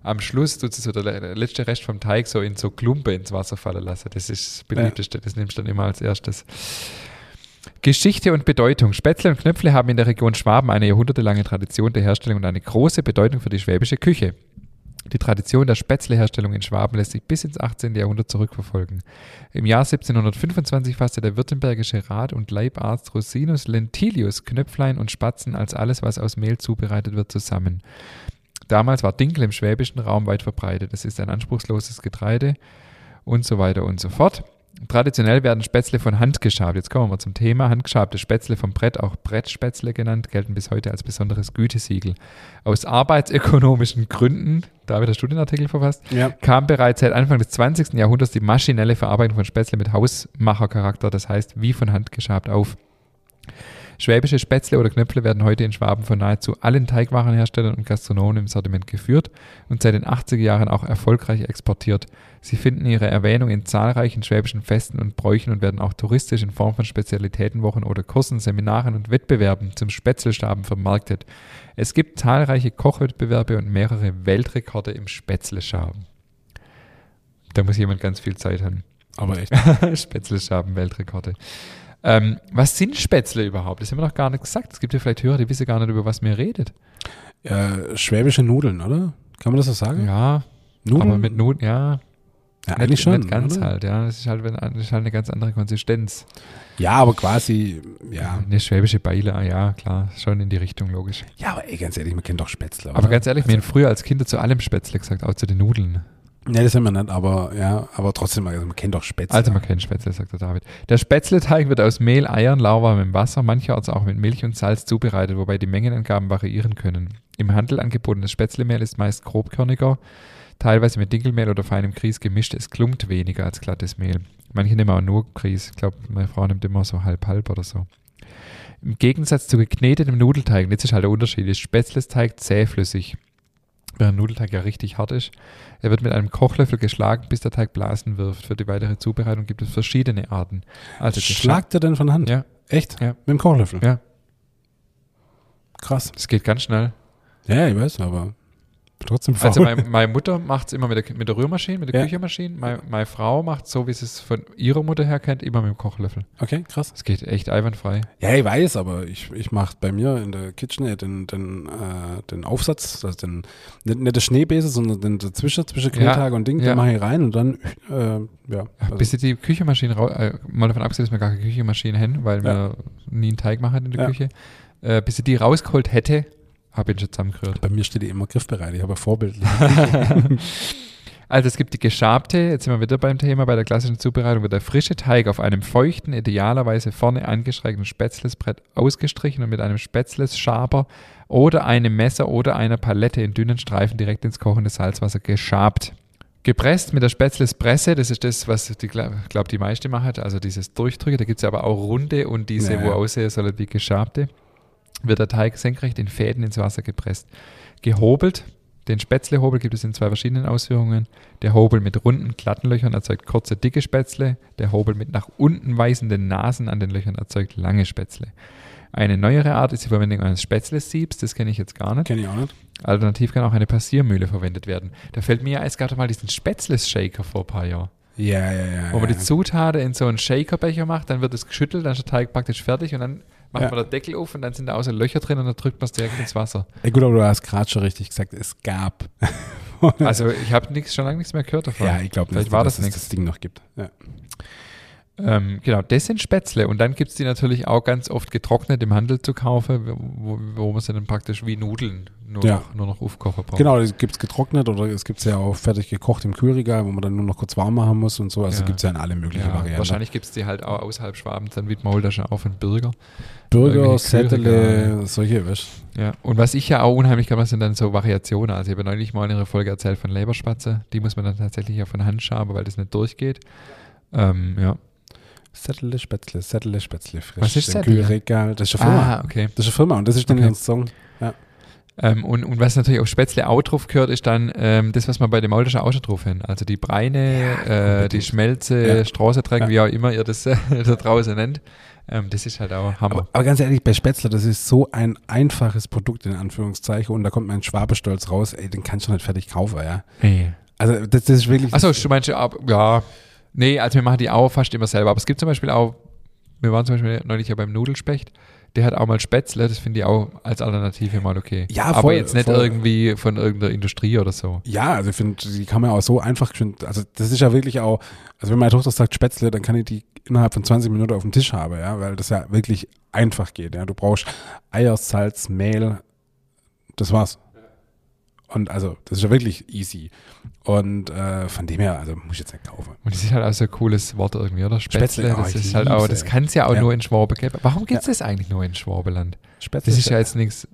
[SPEAKER 2] Am Schluss tut sie so der, der letzte Rest vom Teig so in so Klumpe ins Wasser fallen lassen. Das ist das beliebteste. Das nimmst du dann immer als erstes. Geschichte und Bedeutung. Spätzle und Knöpfle haben in der Region Schwaben eine jahrhundertelange Tradition der Herstellung und eine große Bedeutung für die schwäbische Küche. Die Tradition der Spätzleherstellung in Schwaben lässt sich bis ins 18. Jahrhundert zurückverfolgen. Im Jahr 1725 fasste der württembergische Rat und Leibarzt Rosinus Lentilius Knöpflein und Spatzen als alles, was aus Mehl zubereitet wird, zusammen. Damals war Dinkel im schwäbischen Raum weit verbreitet. Es ist ein anspruchsloses Getreide und so weiter und so fort. Traditionell werden Spätzle von Hand geschabt. Jetzt kommen wir mal zum Thema. Handgeschabte Spätzle vom Brett, auch Brettspätzle genannt, gelten bis heute als besonderes Gütesiegel. Aus arbeitsökonomischen Gründen, da habe ich der Studienartikel verfasst,
[SPEAKER 1] Ja.
[SPEAKER 2] kam bereits seit Anfang des 20. Jahrhunderts die maschinelle Verarbeitung von Spätzle mit Hausmachercharakter, das heißt wie von Hand geschabt auf. Schwäbische Spätzle oder Knöpfle werden heute in Schwaben von nahezu allen Teigwarenherstellern und Gastronomen im Sortiment geführt und seit den 80er Jahren auch erfolgreich exportiert. Sie finden ihre Erwähnung in zahlreichen schwäbischen Festen und Bräuchen und werden auch touristisch in Form von Spezialitätenwochen oder Kursen, Seminaren und Wettbewerben zum Spätzlestaben vermarktet. Es gibt zahlreiche Kochwettbewerbe und mehrere Weltrekorde im Spätzleschaben. Da muss jemand ganz viel Zeit haben.
[SPEAKER 1] Aber echt.
[SPEAKER 2] Spätzleschaben, Weltrekorde. Ähm, was sind Spätzle überhaupt? Das haben wir noch gar nicht gesagt. Es gibt ja vielleicht Hörer, die wissen gar nicht, über was mir redet.
[SPEAKER 1] Äh, schwäbische Nudeln, oder? Kann man das so sagen?
[SPEAKER 2] Ja,
[SPEAKER 1] Nudeln?
[SPEAKER 2] aber mit Nudeln, ja.
[SPEAKER 1] ja,
[SPEAKER 2] nicht,
[SPEAKER 1] eigentlich schon.
[SPEAKER 2] Nicht ganz
[SPEAKER 1] oder?
[SPEAKER 2] halt, ja. Das ist halt, das ist halt eine ganz andere Konsistenz.
[SPEAKER 1] Ja, aber quasi, ja.
[SPEAKER 2] Eine schwäbische Beile, ah, ja, klar. Schon in die Richtung, logisch.
[SPEAKER 1] Ja, aber ey, ganz ehrlich, man kennt doch Spätzle.
[SPEAKER 2] Aber
[SPEAKER 1] oder?
[SPEAKER 2] ganz ehrlich, wir haben früher als Kinder zu allem Spätzle gesagt, auch zu den Nudeln.
[SPEAKER 1] Ne, das sind wir nicht, aber ja, aber trotzdem, also man kennt doch Spätzle.
[SPEAKER 2] Also man kennt Spätzle, sagt der David. Der Spätzleteig wird aus Mehl, Eiern, lauwarmem Wasser, mancherorts auch mit Milch und Salz zubereitet, wobei die Mengenangaben variieren können. Im Handel angebotenes Spätzlemehl ist meist grobkörniger, teilweise mit Dinkelmehl oder feinem Grieß gemischt. Es klumpt weniger als glattes Mehl. Manche nehmen auch nur Grieß. Ich glaube, meine Frau nimmt immer so halb-halb oder so. Im Gegensatz zu geknetetem Nudelteig, jetzt ist halt der Unterschied, ist Spätzlesteig zähflüssig, während Nudelteig ja richtig hart ist. Er wird mit einem Kochlöffel geschlagen, bis der Teig Blasen wirft. Für die weitere Zubereitung gibt es verschiedene Arten. Also
[SPEAKER 1] Schlagt er denn von Hand?
[SPEAKER 2] Ja.
[SPEAKER 1] Echt?
[SPEAKER 2] Ja.
[SPEAKER 1] Mit dem Kochlöffel?
[SPEAKER 2] Ja.
[SPEAKER 1] Krass.
[SPEAKER 2] Es geht ganz schnell.
[SPEAKER 1] Ja, ich weiß, aber trotzdem faul.
[SPEAKER 2] Also mein, meine Mutter macht es immer mit der, mit der Rührmaschine, mit der
[SPEAKER 1] Ja.
[SPEAKER 2] Küchenmaschine. Meine, meine Frau macht so, wie sie es von ihrer Mutter her kennt, immer mit dem Kochlöffel.
[SPEAKER 1] okay, krass.
[SPEAKER 2] Es geht echt einwandfrei.
[SPEAKER 1] Ja, ich weiß, aber ich, ich mache bei mir in der KitchenAid den, den, äh, den Aufsatz, also den, nicht, nicht der Schneebese, sondern den dazwischen, zwischen Knettage und Ding,
[SPEAKER 2] ja.
[SPEAKER 1] den mache ich rein und dann, äh, ja. Also,
[SPEAKER 2] Bis sie die Küchenmaschine, rau- äh, mal davon abgesehen, dass wir gar keine Küchenmaschine haben, weil wir nie einen Teig machen in der
[SPEAKER 1] Ja.
[SPEAKER 2] Küche, äh, bis sie die rausgeholt hätte, habe ich ihn schon zusammengerührt.
[SPEAKER 1] bei mir steht die immer griffbereit, ich habe ein vorbildlich.
[SPEAKER 2] Also es gibt die geschabte, jetzt sind wir wieder beim Thema, bei der klassischen Zubereitung wird der frische Teig auf einem feuchten, idealerweise vorne angeschrägten Spätzlesbrett ausgestrichen und mit einem Spätzlesschaber oder einem Messer oder einer Palette in dünnen Streifen direkt ins kochende Salzwasser geschabt. Gepresst mit der Spätzlespresse, das ist das, was die, glaube die meiste macht, also dieses Durchdrücken. Da gibt es aber auch runde und diese,
[SPEAKER 1] Ja,
[SPEAKER 2] wo
[SPEAKER 1] ja.
[SPEAKER 2] aussehen sollen wie geschabte. Wird der Teig senkrecht in Fäden ins Wasser gepresst. Gehobelt, den Spätzlehobel gibt es in zwei verschiedenen Ausführungen. Der Hobel mit runden, glatten Löchern erzeugt kurze, dicke Spätzle. Der Hobel mit nach unten weisenden Nasen an den Löchern erzeugt lange Spätzle. Eine neuere Art ist die Verwendung eines Spätzlesiebs, das kenne ich jetzt gar nicht.
[SPEAKER 1] Kenne ich auch nicht.
[SPEAKER 2] Alternativ kann auch eine Passiermühle verwendet werden. Da fällt mir ja, es gab doch mal diesen Spätzles-Shaker vor ein paar Jahren.
[SPEAKER 1] Ja, ja, ja.
[SPEAKER 2] Wo man
[SPEAKER 1] ja.
[SPEAKER 2] die Zutaten in so einen Shakerbecher macht, dann wird es geschüttelt, dann ist der Teig praktisch fertig und dann macht
[SPEAKER 1] Ja.
[SPEAKER 2] man den Deckel auf und dann sind da so Löcher drin und dann drückt man es direkt ins Wasser.
[SPEAKER 1] Ja, gut, aber du hast gerade schon richtig gesagt, es gab.
[SPEAKER 2] Also ich habe schon lange nichts mehr gehört davon.
[SPEAKER 1] ja, ich glaube nicht,
[SPEAKER 2] war
[SPEAKER 1] dass
[SPEAKER 2] das
[SPEAKER 1] es das Ding noch gibt. Ja.
[SPEAKER 2] Ähm, genau, das sind Spätzle. Und dann gibt es die natürlich auch ganz oft getrocknet im Handel zu kaufen, wo, wo man sie dann praktisch wie Nudeln nur,
[SPEAKER 1] Ja.
[SPEAKER 2] noch, nur noch aufkochen braucht.
[SPEAKER 1] Genau, das gibt es getrocknet oder es gibt es ja auch fertig gekocht im Kühlregal, wo man dann nur noch kurz warm machen muss und so. Also
[SPEAKER 2] Ja.
[SPEAKER 1] gibt es ja in alle möglichen
[SPEAKER 2] Ja,
[SPEAKER 1] Varianten.
[SPEAKER 2] wahrscheinlich gibt es die halt auch außerhalb Schwabens, dann wie Maultasche auf und Bürger.
[SPEAKER 1] Burger, Sättle,
[SPEAKER 2] Kühlregale.
[SPEAKER 1] solche, weißt
[SPEAKER 2] Ja, und was ich ja auch unheimlich kann, sind dann so Variationen. Also ich habe neulich mal in einer Folge erzählt von Leberspatze. Die muss man dann tatsächlich ja von Hand schaben, weil das nicht durchgeht. Ähm, ja.
[SPEAKER 1] Sättle, Spätzle, Sättle, Spätzle, frisch.
[SPEAKER 2] Was ist Sättle?
[SPEAKER 1] Kühlregal. Das ist eine Firma.
[SPEAKER 2] Ah, okay.
[SPEAKER 1] Das ist eine Firma und das ist dann
[SPEAKER 2] Okay.
[SPEAKER 1] Song.
[SPEAKER 2] Ähm, und, und was natürlich auf Spätzle auch drauf gehört, ist dann ähm, das, was man bei dem Maultasche auch schon drauf haben. Also die Breine, äh,
[SPEAKER 1] unbedingt.
[SPEAKER 2] die Schmelze,
[SPEAKER 1] Ja.
[SPEAKER 2] Straßenträger,
[SPEAKER 1] Ja.
[SPEAKER 2] wie auch immer ihr das äh, da draußen nennt. Ähm, das ist halt auch Hammer.
[SPEAKER 1] Aber, aber ganz ehrlich, bei Spätzle, das ist so ein einfaches Produkt in Anführungszeichen und da kommt mein Schwabestolz raus, ey, den kannst du nicht fertig kaufen, ja.
[SPEAKER 2] nee.
[SPEAKER 1] Also das, das ist wirklich...
[SPEAKER 2] Achso, du meinst, ab- ja. Nee, also wir machen die auch fast immer selber. Aber es gibt zum Beispiel auch, wir waren zum Beispiel neulich ja beim Nudelspecht, der hat auch mal Spätzle, das finde ich auch als Alternative mal okay.
[SPEAKER 1] Ja,
[SPEAKER 2] Aber
[SPEAKER 1] voll,
[SPEAKER 2] jetzt nicht
[SPEAKER 1] voll.
[SPEAKER 2] irgendwie von irgendeiner Industrie oder so.
[SPEAKER 1] Ja, also ich finde, die kann man auch so einfach, schön- also das ist ja wirklich auch, also wenn meine Tochter sagt Spätzle, dann kann ich die innerhalb von 20 Minuten auf dem Tisch haben, ja, weil das ja wirklich einfach geht, ja. Du brauchst Eier, Salz, Mehl, das war's. Und also, das ist ja wirklich easy. Und äh, von dem her, also muss ich jetzt nicht kaufen.
[SPEAKER 2] Und das ist halt auch so ein cooles Wort irgendwie, oder? Spätzle,
[SPEAKER 1] Spätzle, oh,
[SPEAKER 2] das ist halt auch, das kann es ja auch
[SPEAKER 1] Ja.
[SPEAKER 2] nur in Schwabe geben. Warum gibt es das eigentlich nur in Schwabeland?
[SPEAKER 1] Spätzle
[SPEAKER 2] Das ist ja jetzt nichts,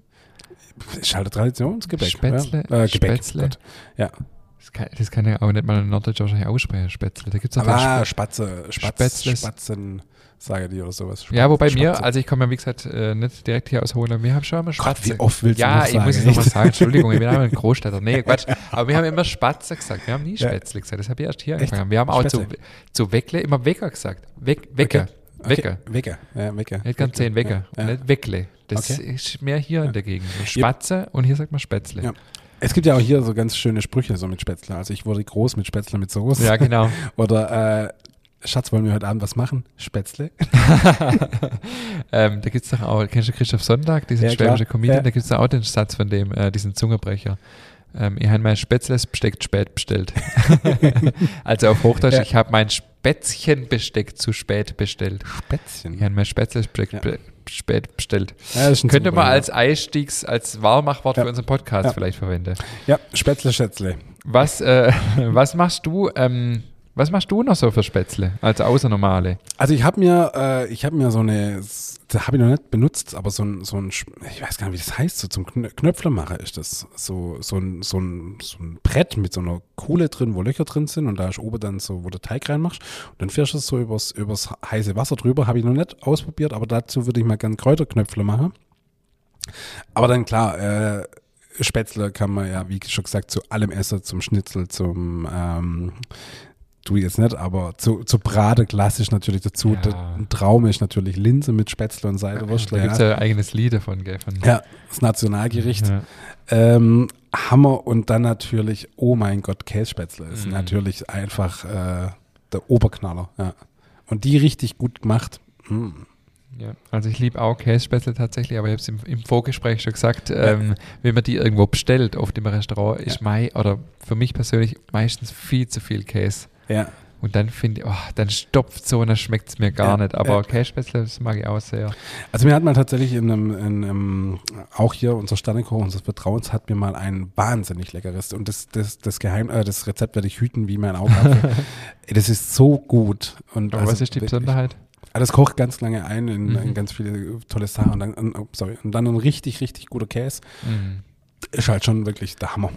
[SPEAKER 1] ist halt ein Traditionsgebäck.
[SPEAKER 2] Spätzle,
[SPEAKER 1] ja. äh, Gebäck.
[SPEAKER 2] Spätzle.
[SPEAKER 1] Gott. Ja.
[SPEAKER 2] das kann, das kann ja auch nicht mal ein Norddeutscher wahrscheinlich aussprechen, Spätzle. Da gibt es auch
[SPEAKER 1] Spatze, Spatz,
[SPEAKER 2] Spätzles.
[SPEAKER 1] Spatzen, sage die oder sowas.
[SPEAKER 2] Ja, wobei mir, also ich komme ja wie gesagt äh, nicht direkt hier aus Hohland, wir haben schon immer
[SPEAKER 1] Gott,
[SPEAKER 2] Spatze.
[SPEAKER 1] wie oft willst
[SPEAKER 2] ja,
[SPEAKER 1] du
[SPEAKER 2] ich
[SPEAKER 1] sagen?
[SPEAKER 2] muss es nochmal sagen, Entschuldigung, ich bin auch ein Großstädter. Nee, Quatsch. Aber wir haben immer Spatze gesagt, wir haben nie
[SPEAKER 1] Ja.
[SPEAKER 2] Spätzle gesagt, das habe ich erst hier
[SPEAKER 1] Echt?
[SPEAKER 2] angefangen. Wir haben auch zu,
[SPEAKER 1] Spätzle?
[SPEAKER 2] zu Weckle immer Wecker gesagt. Weck, Wecker.
[SPEAKER 1] Okay.
[SPEAKER 2] Wecker.
[SPEAKER 1] Wecker, ja, Wecker.
[SPEAKER 2] Ich hätte gern zehn Wecker.
[SPEAKER 1] Ja.
[SPEAKER 2] Nicht Weckle. Das
[SPEAKER 1] Okay.
[SPEAKER 2] ist mehr hier in der Gegend. Spatze und hier sagt man Spätzle.
[SPEAKER 1] Ja. Es gibt ja auch hier so ganz schöne Sprüche so mit Spätzle. Also ich wurde groß mit Spätzle mit Soße.
[SPEAKER 2] Ja, genau.
[SPEAKER 1] Oder äh, Schatz, wollen wir heute Abend was machen? Spätzle.
[SPEAKER 2] ähm, da gibt es doch auch, kennst du Christoph Sonntag, diesen
[SPEAKER 1] Ja,
[SPEAKER 2] schwäbische Comedian,
[SPEAKER 1] Ja.
[SPEAKER 2] da gibt es auch den Satz von dem, äh, diesen Zungebrecher. Ähm, ich habe mein Spätzlesbesteck spät bestellt. also auf Hochdeutsch,
[SPEAKER 1] Ja.
[SPEAKER 2] ich habe mein Spätzchenbesteck zu spät bestellt. Ich
[SPEAKER 1] Spätzchen.
[SPEAKER 2] habe mein Spätzlesbesteck
[SPEAKER 1] Ja.
[SPEAKER 2] be- spät bestellt.
[SPEAKER 1] Ja,
[SPEAKER 2] Könnte man als Einstiegs-, als Wahlmachwort
[SPEAKER 1] Ja.
[SPEAKER 2] für unseren Podcast vielleicht verwenden.
[SPEAKER 1] Ja, Spätzle, Schätzle.
[SPEAKER 2] Was, äh, was machst du, ähm, was machst du noch so für Spätzle, also außer normale?
[SPEAKER 1] Also ich habe mir, äh, ich habe mir so eine, das habe ich noch nicht benutzt, aber so ein, so ein, ich weiß gar nicht, wie das heißt, so zum Knöpflermacher ist das. So, so ein, so ein, so ein Brett mit so einer Kohle drin, wo Löcher drin sind und da ist oben dann so, wo der Teig reinmachst und dann fährst du es so übers, übers heiße Wasser drüber, habe ich noch nicht ausprobiert, aber dazu würde ich mal gerne Kräuterknöpfler machen. Aber dann klar, äh, Spätzle kann man ja, wie schon gesagt, zu allem essen, zum Schnitzel, zum ähm, du jetzt nicht, aber zu, zu Brate klassisch natürlich dazu.
[SPEAKER 2] Ja.
[SPEAKER 1] Ein Traum ist natürlich Linse mit Spätzle und Seidewürstle.
[SPEAKER 2] Da gibt es ja ein eigenes Lied davon, gell? Von,
[SPEAKER 1] ja, das Nationalgericht.
[SPEAKER 2] Ja.
[SPEAKER 1] Ähm, Hammer und dann natürlich, oh mein Gott, Kässpätzle ist
[SPEAKER 2] Mhm.
[SPEAKER 1] natürlich einfach äh, der Oberknaller. Ja. Und die richtig gut gemacht. Mm.
[SPEAKER 2] Ja, also ich liebe auch Kässpätzle tatsächlich, aber ich habe es im, im Vorgespräch schon gesagt, ähm, wenn man die irgendwo bestellt auf dem Restaurant, ist
[SPEAKER 1] Ja.
[SPEAKER 2] mein, oder für mich persönlich meistens viel zu viel Käse.
[SPEAKER 1] Ja.
[SPEAKER 2] Und dann finde ich, oh, dann stopft so und dann schmeckt es mir gar
[SPEAKER 1] Ja,
[SPEAKER 2] nicht. Aber
[SPEAKER 1] ja.
[SPEAKER 2] Kässpätzle, das mag ich auch sehr.
[SPEAKER 1] Also mir hat mal tatsächlich in einem, in einem auch hier unser Sternekoch unseres Vertrauens hat mir mal ein wahnsinnig leckeres und das, das, das Geheim, äh, das Rezept werde ich hüten wie mein. Ey, das ist so gut. Und
[SPEAKER 2] Aber
[SPEAKER 1] also
[SPEAKER 2] was ist die Besonderheit?
[SPEAKER 1] Ah, Das kocht ganz lange ein in,
[SPEAKER 2] Mhm.
[SPEAKER 1] in ganz viele tolle Sachen und dann, oh, sorry, und dann ein richtig, richtig guter Käse.
[SPEAKER 2] Mhm.
[SPEAKER 1] Ist halt schon wirklich der Hammer.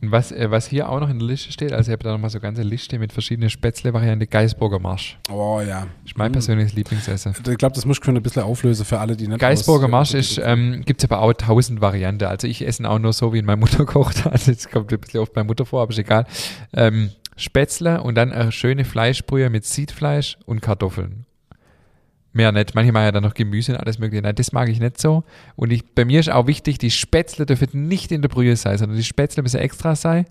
[SPEAKER 2] Und was, äh, was hier auch noch in der Liste steht, also ich habe da nochmal so eine ganze Liste mit verschiedenen Spätzle-Varianten, Geisburger Marsch.
[SPEAKER 1] Oh ja.
[SPEAKER 2] Ist mein
[SPEAKER 1] Mhm.
[SPEAKER 2] persönliches Lieblingsessen.
[SPEAKER 1] Ich glaube, das muss ich schon ein bisschen auflösen für alle, die nicht
[SPEAKER 2] Geisburger Marsch ist, ähm, gibt es aber auch tausend Varianten. Also ich esse auch nur so, wie meine Mutter kocht. Also es kommt ein bisschen oft meine Mutter vor, aber ist egal. Ähm, Spätzle und dann eine schöne Fleischbrühe mit Siedfleisch und Kartoffeln. Mehr nicht. Manche machen ja dann noch Gemüse und alles mögliche. Nein, das mag ich nicht so. Und ich, bei mir ist auch wichtig, die Spätzle dürfen nicht in der Brühe sein, sondern die Spätzle müssen extra sein.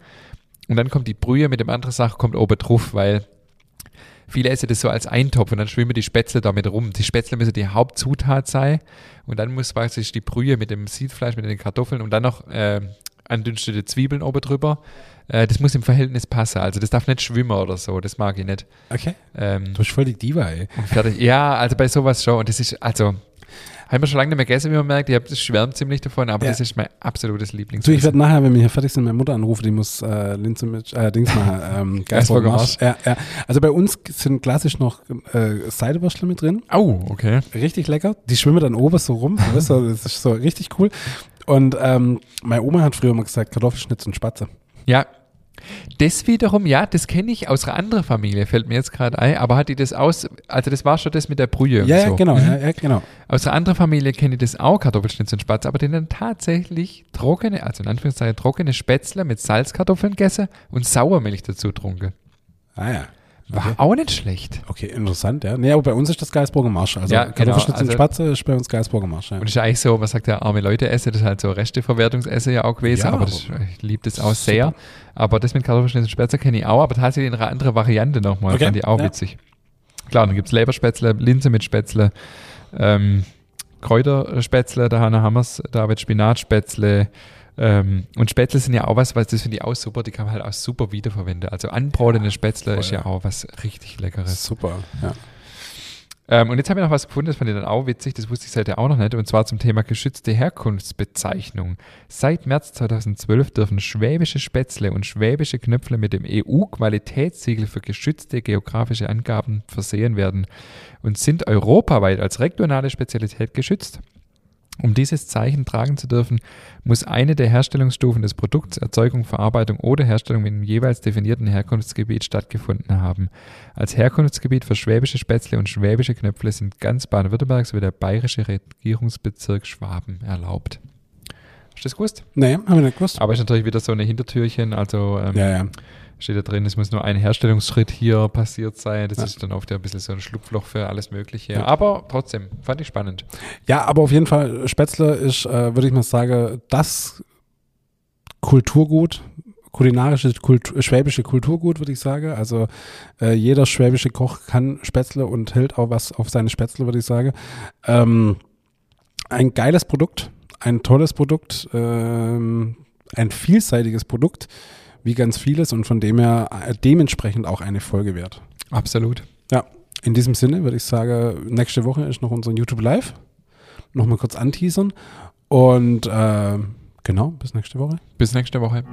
[SPEAKER 2] Und dann kommt die Brühe mit dem anderen Sachen kommt oben drauf, weil viele essen das so als Eintopf und dann schwimmen die Spätzle damit rum. Die Spätzle müssen die Hauptzutat sein und dann muss praktisch die Brühe mit dem Siedfleisch, mit den Kartoffeln und dann noch äh, andünstete Zwiebeln oben drüber. Äh, das muss im Verhältnis passen. Also das darf nicht schwimmen oder so. Das mag ich nicht.
[SPEAKER 1] Okay.
[SPEAKER 2] Ähm,
[SPEAKER 1] Du bist voll die Diva, ey.
[SPEAKER 2] fertig. Ja, also bei sowas schon. Und das ist, also, haben wir schon lange nicht mehr gegessen, wie man merkt. Ich habe schwärmt ziemlich davon, aber
[SPEAKER 1] Ja.
[SPEAKER 2] das ist mein absolutes
[SPEAKER 1] Du,
[SPEAKER 2] Lieblingsessen.
[SPEAKER 1] ich werde nachher, wenn wir hier fertig sind, meine Mutter anrufen, die muss äh, Linse mit, äh, Dings machen, ähm, Geisburger Marsch. Ja, ja. Also bei uns sind klassisch noch äh, Seidewürstle mit drin.
[SPEAKER 2] Oh, okay.
[SPEAKER 1] Richtig lecker. Die schwimmen dann oben so rum. Du weißt, das ist so richtig cool. Und ähm, meine Oma hat früher mal gesagt, Kartoffelschnitz und Spatze.
[SPEAKER 2] Ja. Das wiederum, ja, das kenne ich aus einer anderen Familie, fällt mir jetzt gerade ein, aber hat die das aus, also das war schon das mit der Brühe. und
[SPEAKER 1] Ja, ja,
[SPEAKER 2] so.
[SPEAKER 1] genau,
[SPEAKER 2] Mhm.
[SPEAKER 1] ja, ja, genau.
[SPEAKER 2] Aus einer anderen Familie kenne ich das auch, Kartoffelschnitz und Spatz, aber den dann tatsächlich trockene, also in Anführungszeichen trockene Spätzle mit Salzkartoffeln gegessen und Sauermilch dazu getrunken.
[SPEAKER 1] Ah ja.
[SPEAKER 2] War
[SPEAKER 1] Okay.
[SPEAKER 2] auch nicht schlecht.
[SPEAKER 1] Okay, interessant, ja. Nee, aber bei uns ist das Geisburger Marsch. Also
[SPEAKER 2] Ja, genau, also-
[SPEAKER 1] Spatze ist bei uns Geisburger Marsch. Ja.
[SPEAKER 2] Und ist ja eigentlich so, man sagt ja, arme Leute essen, das ist halt so Resteverwertungsessen ja auch gewesen,
[SPEAKER 1] Ja,
[SPEAKER 2] aber das, ich liebe das auch sehr. Aber das mit Kartoffelschnitz und Spätzle kenne ich auch, aber tatsächlich in einer anderen Variante nochmal,
[SPEAKER 1] Okay,
[SPEAKER 2] fand ich auch
[SPEAKER 1] ja.
[SPEAKER 2] witzig. Klar, dann gibt es Leberspätzle, Linse mit Spätzle, ähm, Kräuterspätzle, da haben wir es, da wird Spinatspätzle, ähm, und Spätzle sind ja auch was, was das finde ich auch super, die kann man halt auch super wiederverwenden. Also anbratene Spätzle
[SPEAKER 1] voll.
[SPEAKER 2] ist ja auch was richtig Leckeres.
[SPEAKER 1] Super, ja.
[SPEAKER 2] Ähm, und jetzt habe ich noch was gefunden, das fand ich dann auch witzig, das wusste ich seither auch noch nicht, und zwar zum Thema geschützte Herkunftsbezeichnung. Seit März 2012 dürfen schwäbische Spätzle und schwäbische Knöpfle mit dem EU-Qualitätssiegel für geschützte geografische Angaben versehen werden und sind europaweit als regionale Spezialität geschützt. Um dieses Zeichen tragen zu dürfen, muss eine der Herstellungsstufen des Produkts, Erzeugung, Verarbeitung oder Herstellung im jeweils definierten Herkunftsgebiet stattgefunden haben. Als Herkunftsgebiet für schwäbische Spätzle und schwäbische Knöpfle sind ganz Baden-Württemberg sowie der bayerische Regierungsbezirk Schwaben erlaubt. Hast du das gewusst?
[SPEAKER 1] Nee, haben wir nicht gewusst.
[SPEAKER 2] Aber ist natürlich wieder so eine Hintertürchen, also ähm,
[SPEAKER 1] Ja, ja.
[SPEAKER 2] steht da drin, es muss nur ein Herstellungsschritt hier passiert sein. Das
[SPEAKER 1] Ja.
[SPEAKER 2] ist dann oft ja ein bisschen so ein Schlupfloch für alles Mögliche. Aber trotzdem, fand ich spannend.
[SPEAKER 1] Ja, aber auf jeden Fall, Spätzle ist, äh, würde ich mal sagen, das Kulturgut, kulinarische Kultur, schwäbische Kulturgut, würde ich sagen. Also äh, jeder schwäbische Koch kann Spätzle und hält auch was auf seine Spätzle, würde ich sagen. Ähm, ein geiles Produkt, ein tolles Produkt, ähm, ein vielseitiges Produkt, wie ganz vieles und von dem her äh, dementsprechend auch eine Folge wert.
[SPEAKER 2] Absolut.
[SPEAKER 1] In diesem Sinne würde ich sagen, nächste Woche ist noch unser YouTube Live. Nochmal kurz anteasern. Und äh, genau, bis nächste Woche.
[SPEAKER 2] Bis nächste Woche.